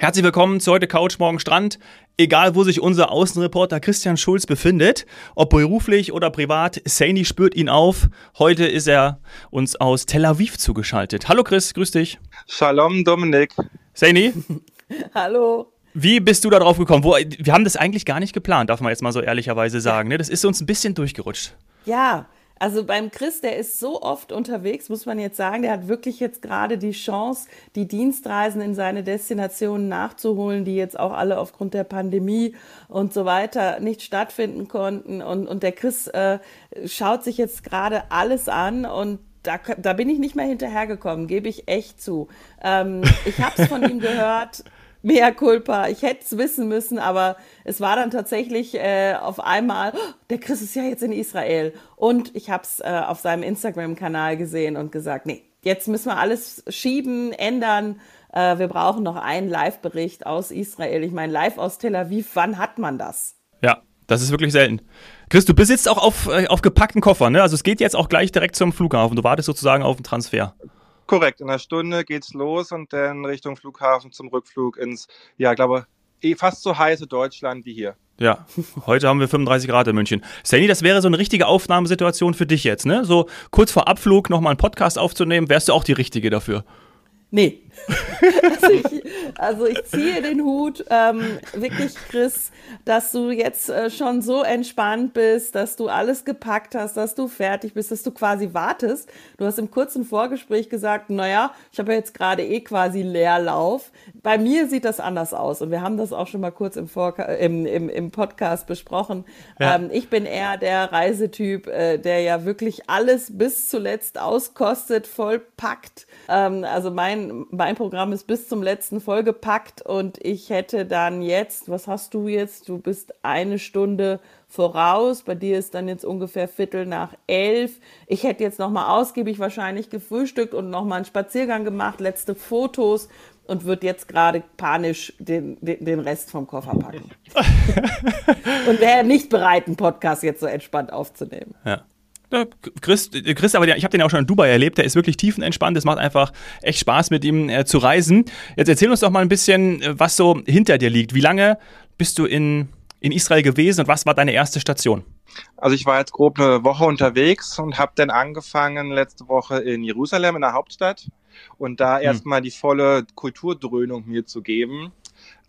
Herzlich willkommen zu heute Couch Morgen Strand. Egal, wo sich unser Außenreporter Christian Schulz befindet, ob beruflich oder privat, Saini spürt ihn auf. Heute ist er uns aus Tel Aviv zugeschaltet. Hallo Chris, grüß dich. Shalom Dominik. Saini. Hallo. Wie bist du da drauf gekommen? Wo, wir haben das eigentlich gar nicht geplant, darf man jetzt mal so ehrlicherweise sagen. Ne? Das ist uns ein bisschen durchgerutscht. Ja, also beim Chris, der ist so oft unterwegs, muss man jetzt sagen, der hat wirklich jetzt gerade die Chance, die Dienstreisen in seine Destinationen nachzuholen, die jetzt auch alle aufgrund der Pandemie und so weiter nicht stattfinden konnten. Und, und der Chris äh, schaut sich jetzt gerade alles an und da, da bin ich nicht mehr hinterhergekommen, gebe ich echt zu. Ähm, ich habe es von ihm gehört, Mea culpa. Ich hätte es wissen müssen, aber es war dann tatsächlich äh, auf einmal, oh, der Chris ist ja jetzt in Israel. Und ich habe es äh, auf seinem Instagram-Kanal gesehen und gesagt, nee, jetzt müssen wir alles schieben, ändern. Äh, wir brauchen noch einen Live-Bericht aus Israel. Ich meine, live aus Tel Aviv, wann hat man das? Ja, das ist wirklich selten. Chris, du besitzt auch auf, äh, auf gepackten Koffern, ne? Also es geht jetzt auch gleich direkt zum Flughafen. Du wartest sozusagen auf den Transfer. Korrekt, in einer Stunde geht's los und dann Richtung Flughafen zum Rückflug ins, ja, glaube eh fast so heiße Deutschland wie hier. Ja, heute haben wir 35 Grad in München. Sandy, das wäre so eine richtige Aufnahmesituation für dich jetzt, ne? So kurz vor Abflug nochmal einen Podcast aufzunehmen, wärst du auch die Richtige dafür. Nee. Also, ich, also ich ziehe den Hut, ähm, wirklich, Chris, dass du jetzt äh, schon so entspannt bist, dass du alles gepackt hast, dass du fertig bist, dass du quasi wartest. Du hast im kurzen Vorgespräch gesagt, naja, ich habe ja jetzt gerade eh quasi Leerlauf. Bei mir sieht das anders aus und wir haben das auch schon mal kurz im, Vor im, im, im Podcast besprochen. Ja. Ähm, ich bin eher der Reisetyp, äh, der ja wirklich alles bis zuletzt auskostet, vollpackt. Ähm, also mein mein, mein Programm ist bis zum letzten vollgepackt und ich hätte dann jetzt, was hast du jetzt? Du bist eine Stunde voraus. Bei dir ist dann jetzt ungefähr Viertel nach elf. Ich hätte jetzt nochmal ausgiebig wahrscheinlich gefrühstückt und nochmal einen Spaziergang gemacht, letzte Fotos und würde jetzt gerade panisch den, den, den Rest vom Koffer packen. und wäre nicht bereit, einen Podcast jetzt so entspannt aufzunehmen. Ja. Ja, Chris, Chris, aber ich habe den auch schon in Dubai erlebt. Der ist wirklich tiefenentspannt. Es macht einfach echt Spaß, mit ihm äh, zu reisen. Jetzt erzähl uns doch mal ein bisschen, äh, was so hinter dir liegt. Wie lange bist du in, in Israel gewesen und was war deine erste Station? Also ich war jetzt grob eine Woche unterwegs und habe dann angefangen letzte Woche in Jerusalem, in der Hauptstadt, und da hm. erstmal die volle Kulturdröhnung mir zu geben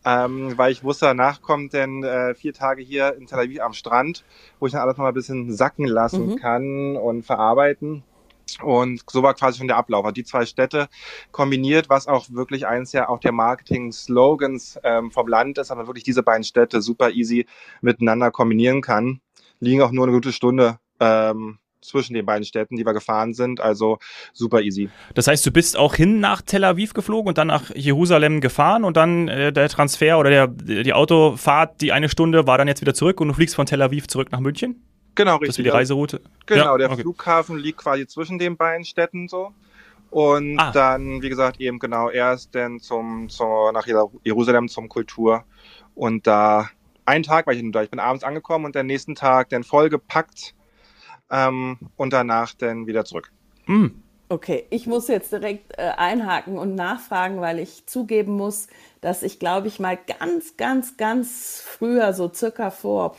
ähm, weil ich wusste, danach kommt dann äh, vier Tage hier in Tel Aviv am Strand, wo ich dann alles noch mal ein bisschen sacken lassen mhm. kann und verarbeiten. Und so war quasi schon der Ablauf. Also die zwei Städte kombiniert, was auch wirklich eins ja auch der Marketing-Slogans ähm, vom Land ist, aber wirklich diese beiden Städte super easy miteinander kombinieren kann, liegen auch nur eine gute Stunde ähm, zwischen den beiden Städten, die wir gefahren sind. Also super easy. Das heißt, du bist auch hin nach Tel Aviv geflogen und dann nach Jerusalem gefahren und dann äh, der Transfer oder der, die Autofahrt, die eine Stunde, war dann jetzt wieder zurück und du fliegst von Tel Aviv zurück nach München? Genau, richtig. Das ist die Reiseroute? Genau, ja, der okay. Flughafen liegt quasi zwischen den beiden Städten so. Und ah. dann, wie gesagt, eben genau erst dann zum, zum, nach Jerusalem zum Kultur. Und da einen Tag war ich da. Ich bin abends angekommen und den nächsten Tag dann vollgepackt ähm, und danach dann wieder zurück. Mm. Okay, ich muss jetzt direkt äh, einhaken und nachfragen, weil ich zugeben muss, dass ich, glaube ich, mal ganz, ganz, ganz früher, so circa vor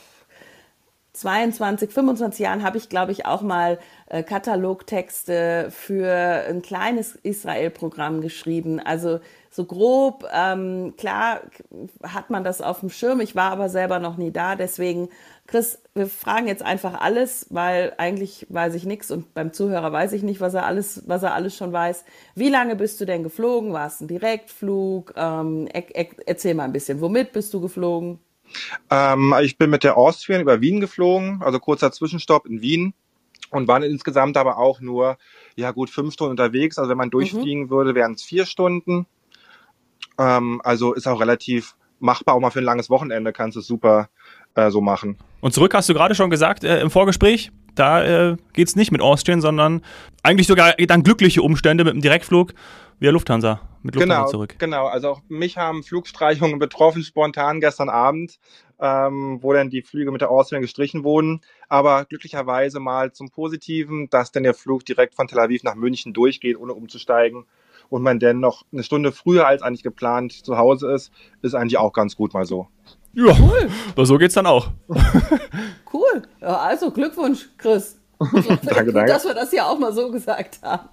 22, 25 Jahren, habe ich, glaube ich, auch mal äh, Katalogtexte für ein kleines Israel-Programm geschrieben. Also so grob, ähm, klar hat man das auf dem Schirm. Ich war aber selber noch nie da, deswegen Chris, wir fragen jetzt einfach alles, weil eigentlich weiß ich nichts und beim Zuhörer weiß ich nicht, was er alles, was er alles schon weiß. Wie lange bist du denn geflogen? War es ein Direktflug? Ähm, er, er, erzähl mal ein bisschen. Womit bist du geflogen? Ähm, ich bin mit der Austrian über Wien geflogen, also kurzer Zwischenstopp in Wien und waren insgesamt aber auch nur, ja gut, fünf Stunden unterwegs. Also wenn man durchfliegen mhm. würde, wären es vier Stunden. Ähm, also ist auch relativ machbar, auch mal für ein langes Wochenende kannst du es super äh, so machen. Und zurück hast du gerade schon gesagt äh, im Vorgespräch, da äh, geht es nicht mit Austrian, sondern eigentlich sogar dann glückliche Umstände mit dem Direktflug via Lufthansa. Mit Lufthansa genau, zurück. Genau, also auch mich haben Flugstreichungen betroffen, spontan gestern Abend, ähm, wo dann die Flüge mit der Austrian gestrichen wurden. Aber glücklicherweise mal zum Positiven, dass dann der Flug direkt von Tel Aviv nach München durchgeht, ohne umzusteigen. und man dann noch eine Stunde früher als eigentlich geplant zu Hause ist, ist eigentlich auch ganz gut mal so. Ja, cool. so geht's dann auch. cool. Ja, also Glückwunsch, Chris. danke, danke. Dass wir das ja auch mal so gesagt haben.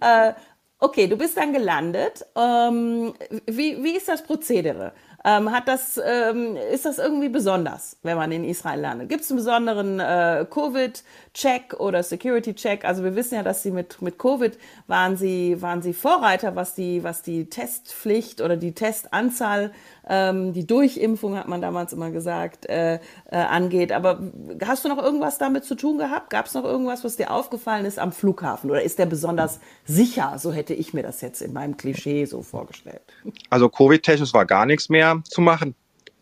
Äh, okay, du bist dann gelandet. Ähm, wie, wie ist das Prozedere? Ähm, hat das, ähm, ist das irgendwie besonders, wenn man in Israel landet? Gibt es einen besonderen äh, Covid-Check oder Security-Check? Also wir wissen ja, dass sie mit, mit Covid waren sie, waren sie Vorreiter, was die, was die Testpflicht oder die Testanzahl, ähm, die Durchimpfung, hat man damals immer gesagt, äh, äh, angeht. Aber hast du noch irgendwas damit zu tun gehabt? Gab es noch irgendwas, was dir aufgefallen ist am Flughafen? Oder ist der besonders sicher? So hätte ich mir das jetzt in meinem Klischee so vorgestellt. Also Covid-technisch war gar nichts mehr zu machen.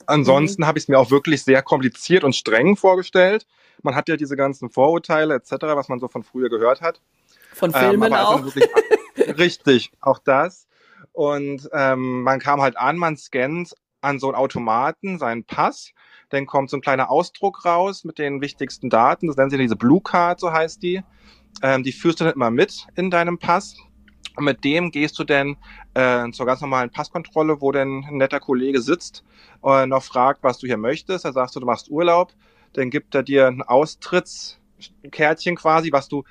Ansonsten mhm. habe ich es mir auch wirklich sehr kompliziert und streng vorgestellt. Man hat ja diese ganzen Vorurteile etc., was man so von früher gehört hat. Von ähm, Filmen ähm, auch. Wirklich, richtig, auch das. Und ähm, man kam halt an, man scannt an so einen Automaten seinen Pass. Dann kommt so ein kleiner Ausdruck raus mit den wichtigsten Daten. Das nennen sie diese Blue Card, so heißt die. Ähm, die führst du dann immer mit in deinem Pass. Und mit dem gehst du dann äh, zur ganz normalen Passkontrolle, wo dann ein netter Kollege sitzt und äh, noch fragt, was du hier möchtest. Da sagst du, du machst Urlaub. Dann gibt er dir ein Austrittskärtchen quasi, was du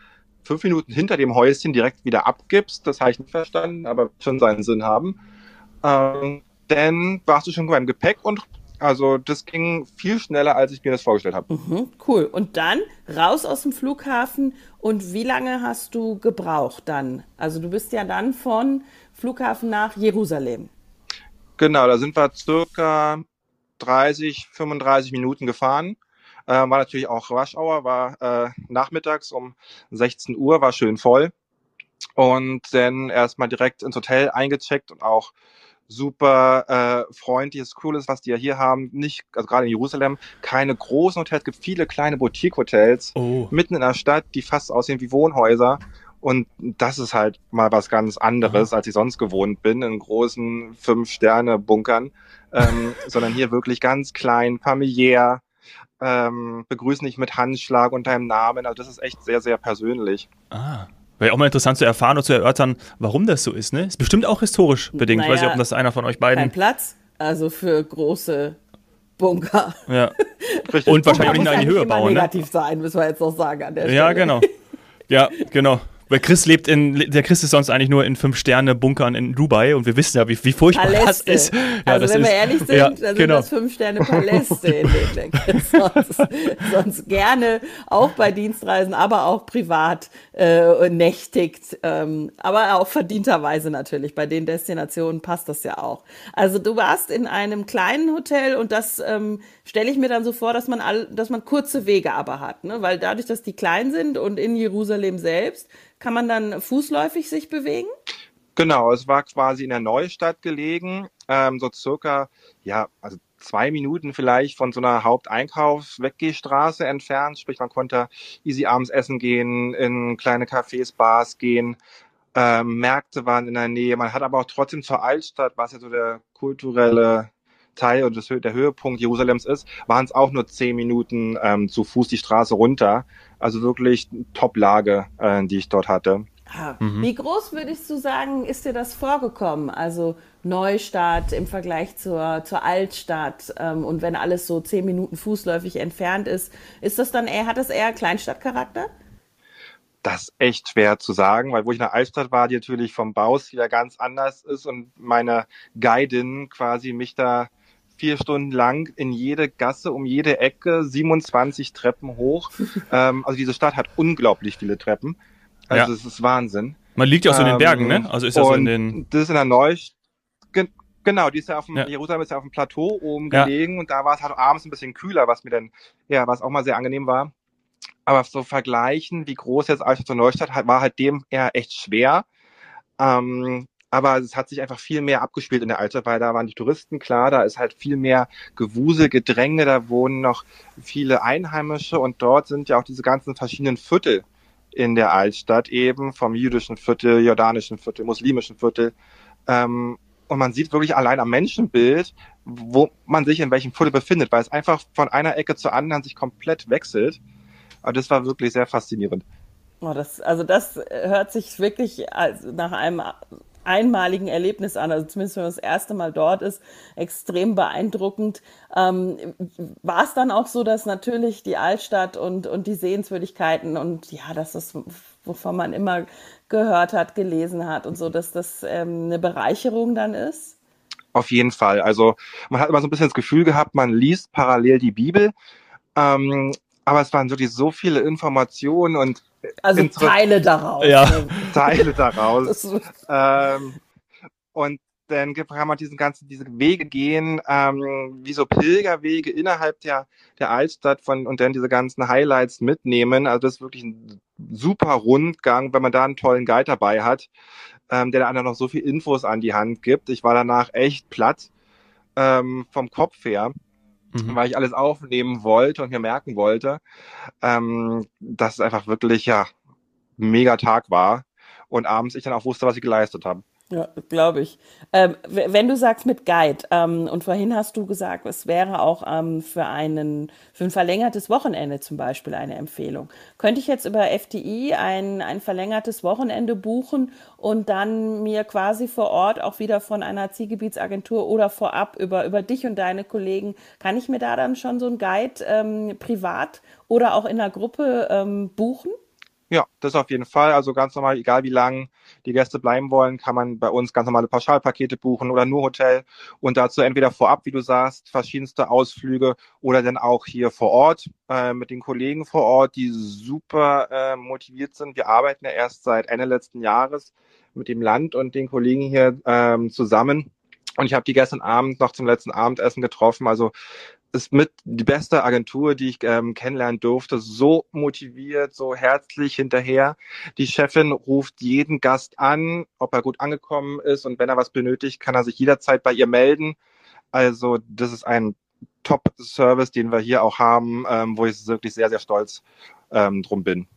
fünf Minuten hinter dem Häuschen direkt wieder abgibst. Das habe ich nicht verstanden, aber schon seinen Sinn haben. Ähm, dann warst du schon beim Gepäck und also das ging viel schneller, als ich mir das vorgestellt habe. Mhm, cool. Und dann raus aus dem Flughafen. Und wie lange hast du gebraucht dann? Also du bist ja dann von Flughafen nach Jerusalem. Genau, da sind wir circa 30, 35 Minuten gefahren. Äh, war natürlich auch Rush Hour, war äh, nachmittags um 16 Uhr, war schön voll. Und dann erstmal direkt ins Hotel eingecheckt und auch super äh, freundliches, cooles, was die ja hier haben. Nicht, also gerade in Jerusalem, keine großen Hotels, es gibt viele kleine Boutique-Hotels oh. mitten in der Stadt, die fast aussehen wie Wohnhäuser. Und das ist halt mal was ganz anderes, mhm. als ich sonst gewohnt bin, in großen Fünf-Sterne-Bunkern, ähm, sondern hier wirklich ganz klein, familiär, ähm, begrüßen dich mit Handschlag und deinem Namen. Also das ist echt sehr, sehr persönlich. Ah. Wäre auch mal interessant zu erfahren und zu erörtern, warum das so ist. Ne? Ist bestimmt auch historisch bedingt. Naja, ich weiß nicht, ob das einer von euch beiden. Kein Platz, also für große Bunker. Ja. und wahrscheinlich auch nicht in die Höhe bauen. Ne? negativ sein, müssen wir jetzt noch sagen an der Stelle. Ja, genau. Ja, genau. Weil Chris lebt in, der Chris ist sonst eigentlich nur in Fünf-Sterne-Bunkern in Dubai und wir wissen ja, wie, wie furchtbar Paläste. das ist. Ja, also das wenn ist, wir ehrlich sind, ja, dann genau. sind das Fünf-Sterne-Paläste, in denen der Chris sonst, sonst, gerne auch bei Dienstreisen, aber auch privat äh, nächtigt. Ähm, aber auch verdienterweise natürlich. Bei den Destinationen passt das ja auch. Also du warst in einem kleinen Hotel und das ähm, stelle ich mir dann so vor, dass man, all, dass man kurze Wege aber hat. Ne? Weil dadurch, dass die klein sind und in Jerusalem selbst, kann man dann fußläufig sich bewegen? Genau, es war quasi in der Neustadt gelegen, ähm, so circa, ja, also zwei Minuten vielleicht von so einer Haupteinkaufs-Weggehstraße entfernt. Sprich, man konnte easy abends essen gehen, in kleine Cafés, Bars gehen. Ähm, Märkte waren in der Nähe. Man hat aber auch trotzdem zur Altstadt, was ja so der kulturelle Teil und das, der Höhepunkt Jerusalems ist, waren es auch nur zehn Minuten ähm, zu Fuß die Straße runter. Also wirklich Top-Lage, äh, die ich dort hatte. Mhm. Wie groß würdest du sagen, ist dir das vorgekommen? Also Neustadt im Vergleich zur, zur Altstadt ähm, und wenn alles so zehn Minuten fußläufig entfernt ist, ist das dann eher, hat das eher Kleinstadtcharakter? Das ist echt schwer zu sagen, weil wo ich in der Altstadt war, die natürlich vom Baustil ganz anders ist und meine Guidin quasi mich da vier Stunden lang in jede Gasse, um jede Ecke, 27 Treppen hoch. ähm, also diese Stadt hat unglaublich viele Treppen. Also ja. das ist Wahnsinn. Man liegt ja auch so in den Bergen, ne? Also ist das so in den... Das ist in der Neustadt. Genau, die ist ja auf dem, ja. Jerusalem ist ja auf dem Plateau oben ja. gelegen und da war es halt abends ein bisschen kühler, was mir dann, ja, was auch mal sehr angenehm war. Aber so vergleichen, wie groß jetzt Altstadt und Neustadt war halt dem eher echt schwer. Ähm, aber es hat sich einfach viel mehr abgespielt in der Altstadt, weil da waren die Touristen klar, da ist halt viel mehr Gewusel, Gedränge, da wohnen noch viele Einheimische und dort sind ja auch diese ganzen verschiedenen Viertel in der Altstadt eben, vom jüdischen Viertel, jordanischen Viertel, muslimischen Viertel. Ähm, und man sieht wirklich allein am Menschenbild, wo man sich in welchem Viertel befindet, weil es einfach von einer Ecke zur anderen sich komplett wechselt. Aber das war wirklich sehr faszinierend. Oh, das, also das hört sich wirklich nach einem einmaligen Erlebnis an, also zumindest wenn man das erste Mal dort ist, extrem beeindruckend. Ähm, war es dann auch so, dass natürlich die Altstadt und, und die Sehenswürdigkeiten und ja, dass das, wovon man immer gehört hat, gelesen hat und so, dass das ähm, eine Bereicherung dann ist? Auf jeden Fall. Also man hat immer so ein bisschen das Gefühl gehabt, man liest parallel die Bibel. Ähm, aber es waren wirklich so viele Informationen und also Teile daraus. Ja. Teile daraus. ähm, und dann kann man diesen ganzen, diese Wege gehen, ähm, wie so Pilgerwege innerhalb der, der Altstadt von, und dann diese ganzen Highlights mitnehmen. Also das ist wirklich ein super Rundgang, wenn man da einen tollen Guide dabei hat, ähm, der dann noch so viel Infos an die Hand gibt. Ich war danach echt platt ähm, vom Kopf her mhm. weil ich alles aufnehmen wollte und mir merken wollte, ähm, dass es einfach wirklich ja mega Tag war und abends ich dann auch wusste, was ich geleistet habe. Ja, glaube ich. Ähm, wenn du sagst mit Guide, ähm, und vorhin hast du gesagt, es wäre auch ähm, für, einen, für ein verlängertes Wochenende zum Beispiel eine Empfehlung. Könnte ich jetzt über FDI ein, ein verlängertes Wochenende buchen und dann mir quasi vor Ort auch wieder von einer Zielgebietsagentur oder vorab über, über dich und deine Kollegen, kann ich mir da dann schon so ein Guide ähm, privat oder auch in der Gruppe ähm, buchen? Ja, das auf jeden Fall. Also ganz normal, egal wie lang die Gäste bleiben wollen, kann man bei uns ganz normale Pauschalpakete buchen oder nur Hotel und dazu entweder vorab, wie du sagst, verschiedenste Ausflüge oder dann auch hier vor Ort äh, mit den Kollegen vor Ort, die super äh, motiviert sind. Wir arbeiten ja erst seit Ende letzten Jahres mit dem Land und den Kollegen hier ähm, zusammen. Und ich habe die gestern Abend noch zum letzten Abendessen getroffen. Also ist mit die beste Agentur, die ich ähm, kennenlernen durfte. So motiviert, so herzlich hinterher. Die Chefin ruft jeden Gast an, ob er gut angekommen ist und wenn er was benötigt, kann er sich jederzeit bei ihr melden. Also das ist ein Top-Service, den wir hier auch haben, ähm, wo ich wirklich sehr, sehr stolz ähm, drum bin.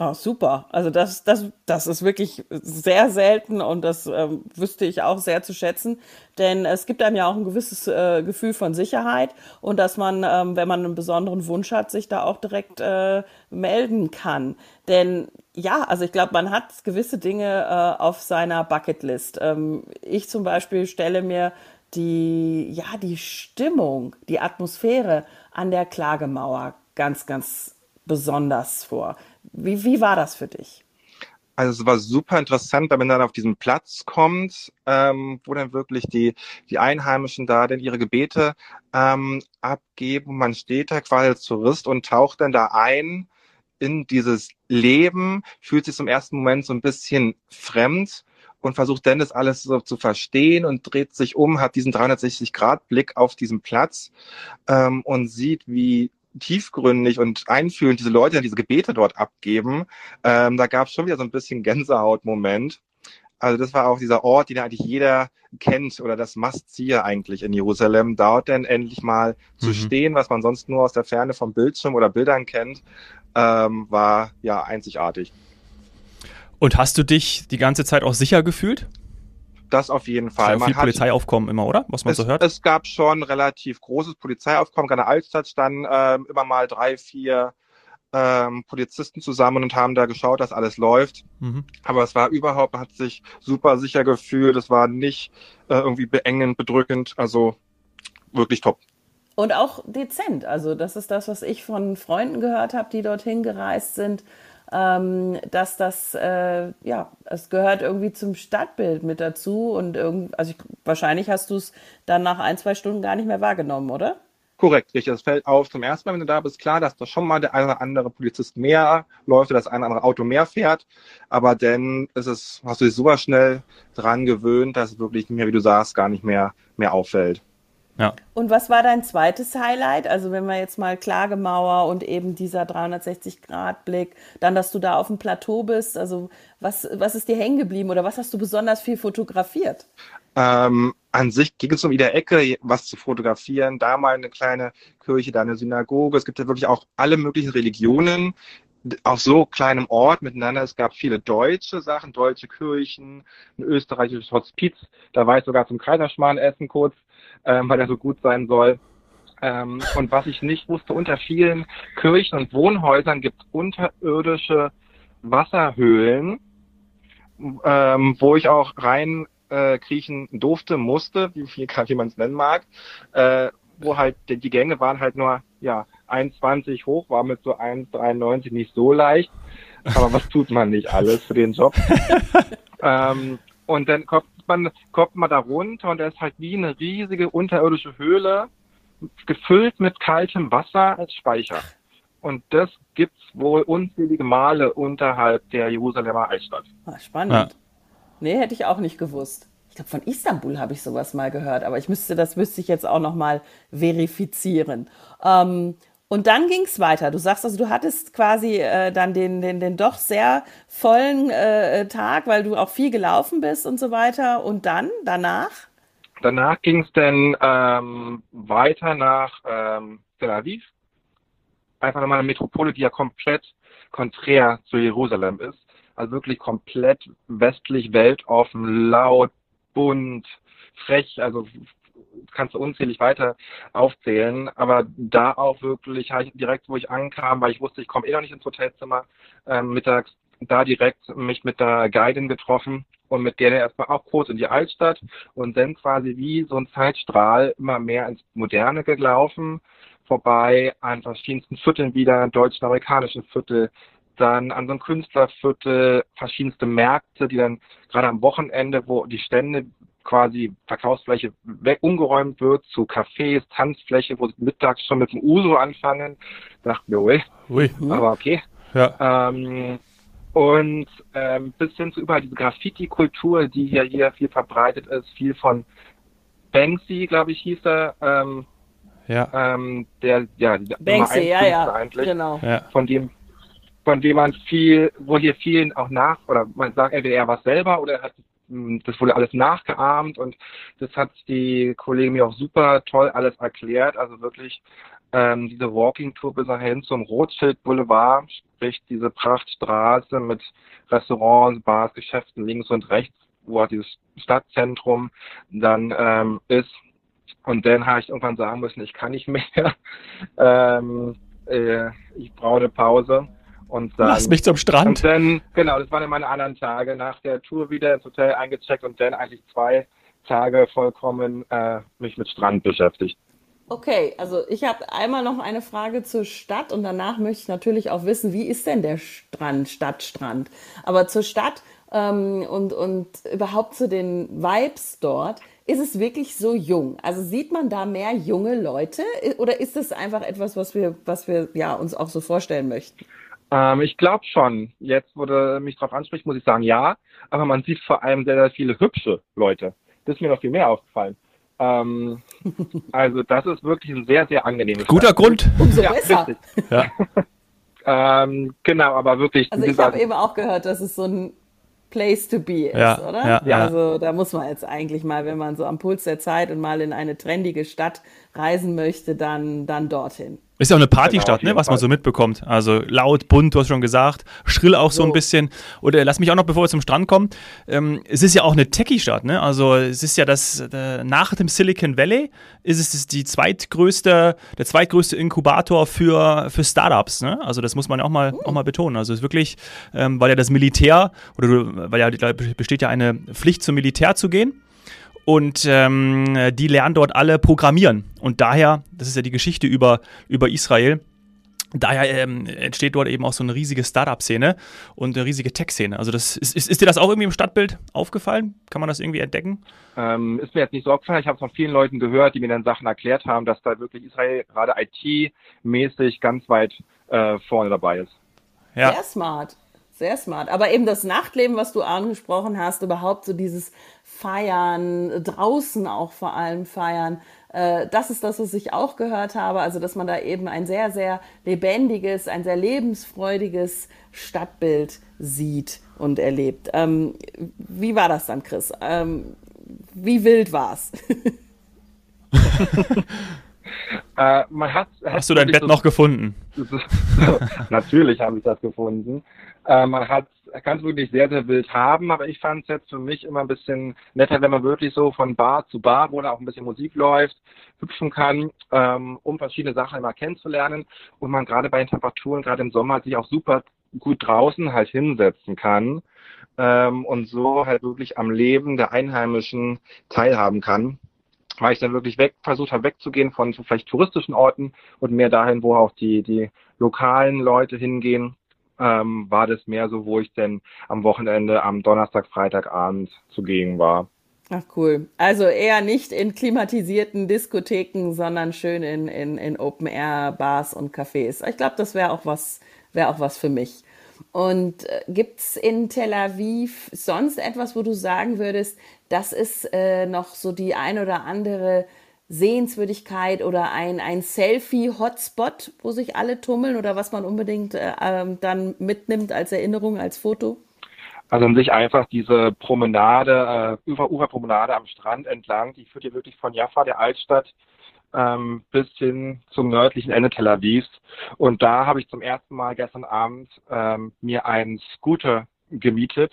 Oh, super. Also das, das, das ist wirklich sehr selten und das ähm, wüsste ich auch sehr zu schätzen. Denn es gibt einem ja auch ein gewisses äh, Gefühl von Sicherheit und dass man, ähm, wenn man einen besonderen Wunsch hat, sich da auch direkt äh, melden kann. Denn ja, also ich glaube, man hat gewisse Dinge äh, auf seiner Bucketlist. Ähm, ich zum Beispiel stelle mir die, ja, die Stimmung, die Atmosphäre an der Klagemauer ganz, ganz besonders vor. Wie, wie war das für dich? Also es war super interessant, wenn man dann auf diesen Platz kommt, ähm, wo dann wirklich die, die Einheimischen da dann ihre Gebete ähm, abgeben. Man steht da quasi als Tourist und taucht dann da ein in dieses Leben, fühlt sich zum ersten Moment so ein bisschen fremd und versucht dann das alles so zu verstehen und dreht sich um, hat diesen 360-Grad-Blick auf diesen Platz ähm, und sieht, wie tiefgründig und einfühlend diese Leute diese Gebete dort abgeben, ähm, da gab es schon wieder so ein bisschen Gänsehaut-Moment. Also das war auch dieser Ort, den eigentlich jeder kennt oder das Must-See eigentlich in Jerusalem, dort dann endlich mal mhm. zu stehen, was man sonst nur aus der Ferne vom Bildschirm oder Bildern kennt, ähm, war ja einzigartig. Und hast du dich die ganze Zeit auch sicher gefühlt? Das auf jeden Fall. Ja, viel hat, Polizeiaufkommen immer, oder? Was man es, so hört. Es gab schon relativ großes Polizeiaufkommen. Gerade Altstadt standen ähm, immer mal drei, vier ähm, Polizisten zusammen und haben da geschaut, dass alles läuft. Mhm. Aber es war überhaupt, man hat sich super sicher gefühlt. Es war nicht äh, irgendwie beengend, bedrückend. Also wirklich top. Und auch dezent. Also das ist das, was ich von Freunden gehört habe, die dorthin gereist sind ähm, dass das, äh, ja, es gehört irgendwie zum Stadtbild mit dazu und irgend, also ich, wahrscheinlich hast du es dann nach ein, zwei Stunden gar nicht mehr wahrgenommen, oder? Korrekt, richtig. Das fällt auf zum ersten Mal, wenn du da bist. Klar, dass da schon mal der eine oder andere Polizist mehr läuft oder das eine oder andere Auto mehr fährt. Aber dann ist es, hast du dich super schnell dran gewöhnt, dass es wirklich mehr, wie du sagst, gar nicht mehr, mehr auffällt. Ja. Und was war dein zweites Highlight? Also wenn wir jetzt mal Klagemauer und eben dieser 360-Grad-Blick, dann, dass du da auf dem Plateau bist, also was, was ist dir hängen geblieben oder was hast du besonders viel fotografiert? Ähm, an sich ging es um jede Ecke, was zu fotografieren. Da mal eine kleine Kirche, da eine Synagoge. Es gibt ja wirklich auch alle möglichen Religionen auf so kleinem Ort miteinander. Es gab viele deutsche Sachen, deutsche Kirchen, ein österreichisches Hospiz. Da war ich sogar zum Kaiserschmarrn essen kurz ähm, weil er so gut sein soll. Ähm, und was ich nicht wusste, unter vielen Kirchen und Wohnhäusern gibt es unterirdische Wasserhöhlen. ähm, wo ich auch rein äh, durfte, musste, wie, wie, wie man es nennen mag, äh, wo halt die, die Gänge waren halt nur ja 1,20 hoch, war mit so 1,93 nicht so leicht, aber was tut man nicht alles für den Job? ähm, und dann kommt man, kommt man da runter und da ist halt wie eine riesige unterirdische Höhle, gefüllt mit kaltem Wasser als Speicher. Und das gibt's wohl unzählige Male unterhalb der Jerusalemer Altstadt. Ah, spannend. Ja. Nee, hätte ich auch nicht gewusst. Ich glaube, von Istanbul habe ich sowas mal gehört, aber ich müsste, das müsste ich jetzt auch noch mal verifizieren. Ähm, und dann ging es weiter. Du sagst also, du hattest quasi äh, dann den, den, den doch sehr vollen äh, Tag, weil du auch viel gelaufen bist und so weiter. Und dann, danach? Danach ging es dann ähm, weiter nach ähm, Tel Aviv. Einfach nochmal eine Metropole, die ja komplett konträr zu Jerusalem ist. Also wirklich komplett westlich, weltoffen, laut, bunt, frech, also kannst du unzählig weiter aufzählen, aber da auch wirklich direkt, wo ich ankam, weil ich wusste, ich komme eh noch nicht ins Hotelzimmer, äh, mittags da direkt mich mit der Guidin getroffen und mit der erstmal auch kurz in die Altstadt und dann quasi wie so ein Zeitstrahl immer mehr ins Moderne gelaufen, vorbei an verschiedensten Vierteln wieder, deutschen, amerikanischen Viertel, dann an so einem Künstlerviertel, verschiedenste Märkte, die dann gerade am Wochenende, wo die Stände quasi Verkaufsfläche weg, umgeräumt wird zu Cafés, Tanzfläche, wo sie mittags schon mit dem Uso anfangen. Dachten wir, ui, ui. aber okay. Ja. Ähm, und ähm, bis hin zu überall diese Graffiti-Kultur, die hier, hier viel verbreitet ist, viel von Banksy, glaube ich, hieß er. Ähm, ja. Ähm, der, ja, Banksy, ja, ja, eigentlich, genau. Ja. Von dem, von dem man viel, wo hier vielen auch nach, oder man sagt entweder er war selber oder er hat das wurde alles nachgeahmt und das hat die Kollegin mir auch super toll alles erklärt. Also wirklich ähm, diese Walking Tour bis dahin zum Rothschild Boulevard, sprich diese Prachtstraße mit Restaurants, Bars, Geschäften links und rechts, wo halt dieses Stadtzentrum dann ähm, ist. Und dann habe ich irgendwann sagen müssen, ich kann nicht mehr. ähm, äh, ich brauche eine Pause. Und dann, Lass mich zum Strand. Und dann, genau, das waren dann meine anderen Tage. Nach der Tour wieder ins Hotel eingecheckt und dann eigentlich zwei Tage vollkommen äh, mich mit Strand beschäftigt. Okay, also ich habe einmal noch eine Frage zur Stadt und danach möchte ich natürlich auch wissen, wie ist denn der Strand, Stadtstrand? Aber zur Stadt ähm, und, und überhaupt zu den Vibes dort, ist es wirklich so jung? Also sieht man da mehr junge Leute oder ist es einfach etwas, was wir, was wir ja, uns auch so vorstellen möchten? Ähm, ich glaube schon. Jetzt, wo du mich darauf ansprichst, muss ich sagen, ja. Aber man sieht vor allem sehr, sehr viele hübsche Leute. Das ist mir noch viel mehr aufgefallen. Ähm, also das ist wirklich ein sehr, sehr angenehmes. Guter Stadt. Grund. Umso ja, besser. Ja. ähm, genau, aber wirklich. Also ich habe eben auch gehört, dass es so ein Place to be ist, ja, oder? Ja, also da muss man jetzt eigentlich mal, wenn man so am Puls der Zeit und mal in eine trendige Stadt reisen möchte, dann, dann dorthin. Ist ja auch eine Partystadt, genau, ne, was man so mitbekommt. Also laut, bunt, du hast schon gesagt, schrill auch so, so. ein bisschen. Oder lass mich auch noch, bevor wir zum Strand kommen, ähm, es ist ja auch eine Techie-Stadt, ne? Also es ist ja das, äh, nach dem Silicon Valley ist es die zweitgrößte, der zweitgrößte Inkubator für, für Startups, ne? Also das muss man auch mal, uh. auch mal betonen. Also es ist wirklich, ähm, weil ja das Militär, oder du, weil ja da besteht ja eine Pflicht zum Militär zu gehen. Und ähm, die lernen dort alle programmieren. Und daher, das ist ja die Geschichte über, über Israel, daher ähm, entsteht dort eben auch so eine riesige Startup-Szene und eine riesige Tech-Szene. Also das ist, ist, ist, dir das auch irgendwie im Stadtbild aufgefallen? Kann man das irgendwie entdecken? Ähm, ist mir jetzt nicht so aufgefallen. Ich habe es von vielen Leuten gehört, die mir dann Sachen erklärt haben, dass da wirklich Israel gerade IT-mäßig ganz weit äh, vorne dabei ist. Ja. Sehr smart. Sehr smart. Aber eben das Nachtleben, was du angesprochen hast, überhaupt so dieses Feiern, draußen auch vor allem feiern, äh, das ist das, was ich auch gehört habe. Also, dass man da eben ein sehr, sehr lebendiges, ein sehr lebensfreudiges Stadtbild sieht und erlebt. Ähm, wie war das dann, Chris? Ähm, wie wild war's? äh, man hat, Hast du dein Bett so, noch gefunden? natürlich habe ich das gefunden. Äh, man hat kann es wirklich sehr, sehr wild haben, aber ich fand es jetzt für mich immer ein bisschen netter, wenn man wirklich so von Bar zu Bar, wo da auch ein bisschen Musik läuft, hüpfen kann, ähm, um verschiedene Sachen immer kennenzulernen und man gerade bei den Temperaturen, gerade im Sommer, sich auch super gut draußen halt hinsetzen kann ähm, und so halt wirklich am Leben der Einheimischen teilhaben kann. Weil ich dann wirklich weg, versucht habe wegzugehen von so vielleicht touristischen Orten und mehr dahin, wo auch die, die lokalen Leute hingehen, ähm, war das mehr so, wo ich denn am Wochenende, am Donnerstag, Freitagabend zugegen war. Ach cool. Also eher nicht in klimatisierten Diskotheken, sondern schön in, in, in Open-Air-Bars und Cafés. Ich glaube, das wäre auch was, auch was für mich. Und äh, gibt es in Tel Aviv sonst etwas, wo du sagen würdest, das ist äh, noch so die ein oder andere Sehenswürdigkeit oder ein, ein Selfie-Hotspot, wo sich alle tummeln oder was man unbedingt äh, ähm, dann mitnimmt als Erinnerung, als Foto? Also an sich einfach diese Promenade, äh, Uferpromenade am Strand entlang, die führt hier wirklich von Jaffa, der Altstadt, ähm, bis hin zum nördlichen Ende Tel Avivs. Und da habe ich zum ersten Mal gestern Abend ähm, mir einen Scooter gemietet,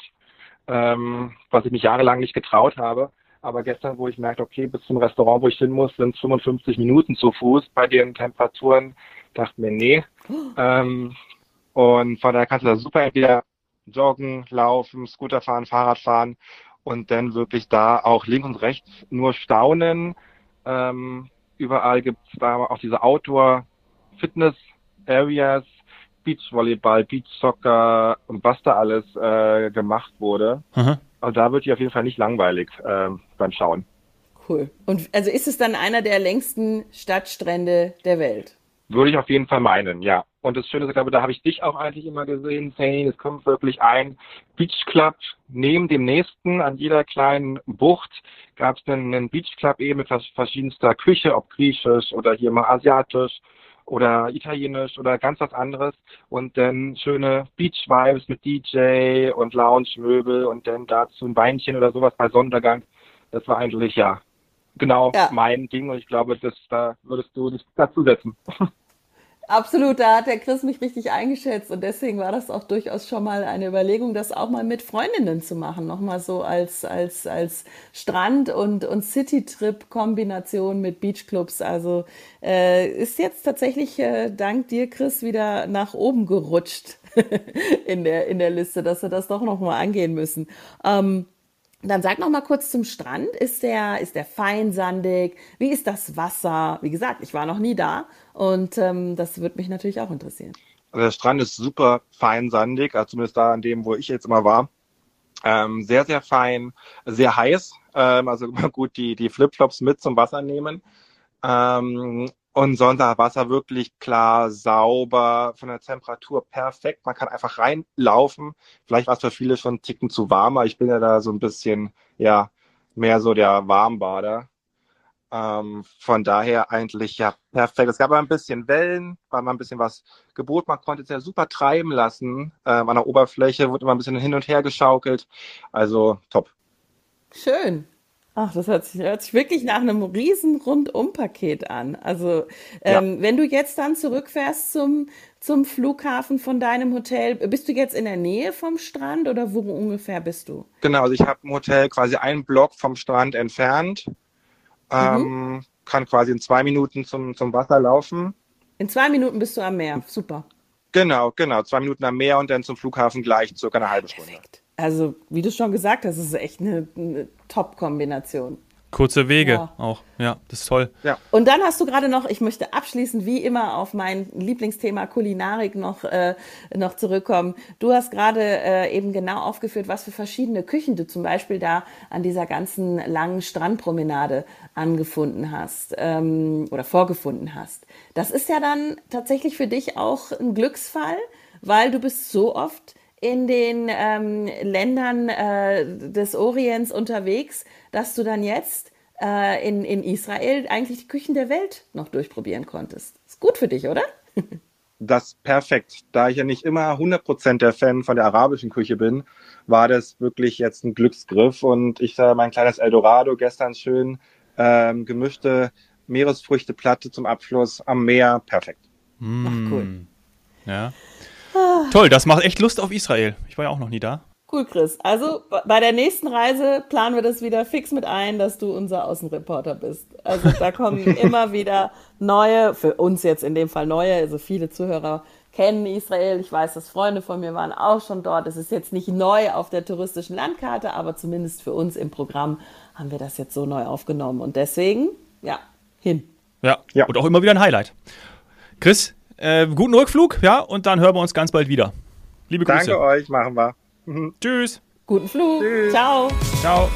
ähm, was ich mich jahrelang nicht getraut habe. Aber gestern, wo ich merkte, okay, bis zum Restaurant, wo ich hin muss, sind 55 Minuten zu Fuß bei den Temperaturen, dachte mir, nee. Ähm, und von daher kannst du da super entweder joggen, laufen, Scooter fahren, Fahrrad fahren und dann wirklich da auch links und rechts nur staunen. Ähm, überall gibt es da auch diese Outdoor-Fitness-Areas, Beachvolleyball, Beachsoccer und was da alles äh, gemacht wurde. Mhm. Also da wird die auf jeden Fall nicht langweilig äh, beim Schauen. Cool. Und also ist es dann einer der längsten Stadtstrände der Welt? Würde ich auf jeden Fall meinen, ja. Und das Schöne ist, ich glaube, da habe ich dich auch eigentlich immer gesehen, Zane. Es kommt wirklich ein Beachclub neben dem nächsten. An jeder kleinen Bucht gab es dann einen Beachclub eben mit verschiedenster Küche, ob griechisch oder hier mal asiatisch oder italienisch oder ganz was anderes. Und dann schöne Beach-Vibes mit DJ und Lounge-Möbel und dann dazu ein Weinchen oder sowas bei Sonnenuntergang. Das war eigentlich, ja, genau ja. mein Ding und ich glaube, das, da würdest du dich dazusetzen. Absolut, da hat der Chris mich richtig eingeschätzt und deswegen war das auch durchaus schon mal eine Überlegung, das auch mal mit Freundinnen zu machen, nochmal so als, als, als Strand- und, und City-Trip-Kombination mit Beachclubs. Also äh, ist jetzt tatsächlich äh, dank dir, Chris, wieder nach oben gerutscht in, der, in der Liste, dass wir das doch nochmal angehen müssen. Ähm, dann sag noch mal kurz zum Strand. Ist der, ist der feinsandig? Wie ist das Wasser? Wie gesagt, ich war noch nie da und ähm, das würde mich natürlich auch interessieren. Also der Strand ist super feinsandig, also zumindest da an dem, wo ich jetzt immer war. Ähm, sehr, sehr fein, sehr heiß. Ähm, also immer gut die, die Flipflops mit zum Wasser nehmen. Ähm, und sonst das Wasser wirklich klar, sauber, von der Temperatur perfekt. Man kann einfach reinlaufen. Vielleicht war es für viele schon einen Ticken zu warm, aber ich bin ja da so ein bisschen, ja, mehr so der Warmbader. Ähm, von daher eigentlich ja perfekt. Es gab aber ein bisschen Wellen, weil man ein bisschen was geboten. Man konnte es ja super treiben lassen. Ähm, an der Oberfläche wurde immer ein bisschen hin und her geschaukelt. Also top. Schön. Ach, das hört sich, hört sich wirklich nach einem riesen Rundum-Paket an. Also, ähm, ja. wenn du jetzt dann zurückfährst zum, zum Flughafen von deinem Hotel, bist du jetzt in der Nähe vom Strand oder wo ungefähr bist du? Genau, also ich habe ein Hotel quasi einen Block vom Strand entfernt. Ähm, mhm. Kann quasi in zwei Minuten zum, zum Wasser laufen. In zwei Minuten bist du am Meer. Super. Genau, genau. Zwei Minuten am Meer und dann zum Flughafen gleich circa eine halbe Stunde. Also, wie du schon gesagt hast, ist echt eine, eine Top-Kombination. Kurze Wege ja. auch. Ja, das ist toll. Ja. Und dann hast du gerade noch, ich möchte abschließend wie immer auf mein Lieblingsthema Kulinarik noch, äh, noch zurückkommen. Du hast gerade äh, eben genau aufgeführt, was für verschiedene Küchen du zum Beispiel da an dieser ganzen langen Strandpromenade angefunden hast ähm, oder vorgefunden hast. Das ist ja dann tatsächlich für dich auch ein Glücksfall, weil du bist so oft in den ähm, Ländern äh, des Orients unterwegs, dass du dann jetzt äh, in, in Israel eigentlich die Küchen der Welt noch durchprobieren konntest. Ist gut für dich, oder? das perfekt. Da ich ja nicht immer 100% der Fan von der arabischen Küche bin, war das wirklich jetzt ein Glücksgriff. Und ich sah mein kleines Eldorado gestern schön ähm, gemischte Meeresfrüchteplatte zum Abschluss am Meer. Perfekt. Mm. Ach, cool. Ja. Toll, das macht echt Lust auf Israel. Ich war ja auch noch nie da. Cool, Chris. Also bei der nächsten Reise planen wir das wieder fix mit ein, dass du unser Außenreporter bist. Also da kommen immer wieder neue, für uns jetzt in dem Fall neue, also viele Zuhörer kennen Israel. Ich weiß, dass Freunde von mir waren auch schon dort. Es ist jetzt nicht neu auf der touristischen Landkarte, aber zumindest für uns im Programm haben wir das jetzt so neu aufgenommen. Und deswegen, ja, hin. Ja, ja. und auch immer wieder ein Highlight. Chris, äh, guten Rückflug, ja, und dann hören wir uns ganz bald wieder. Liebe Grüße. Danke euch, machen wir. Tschüss. Guten Flug. Tschüss. Ciao. Ciao.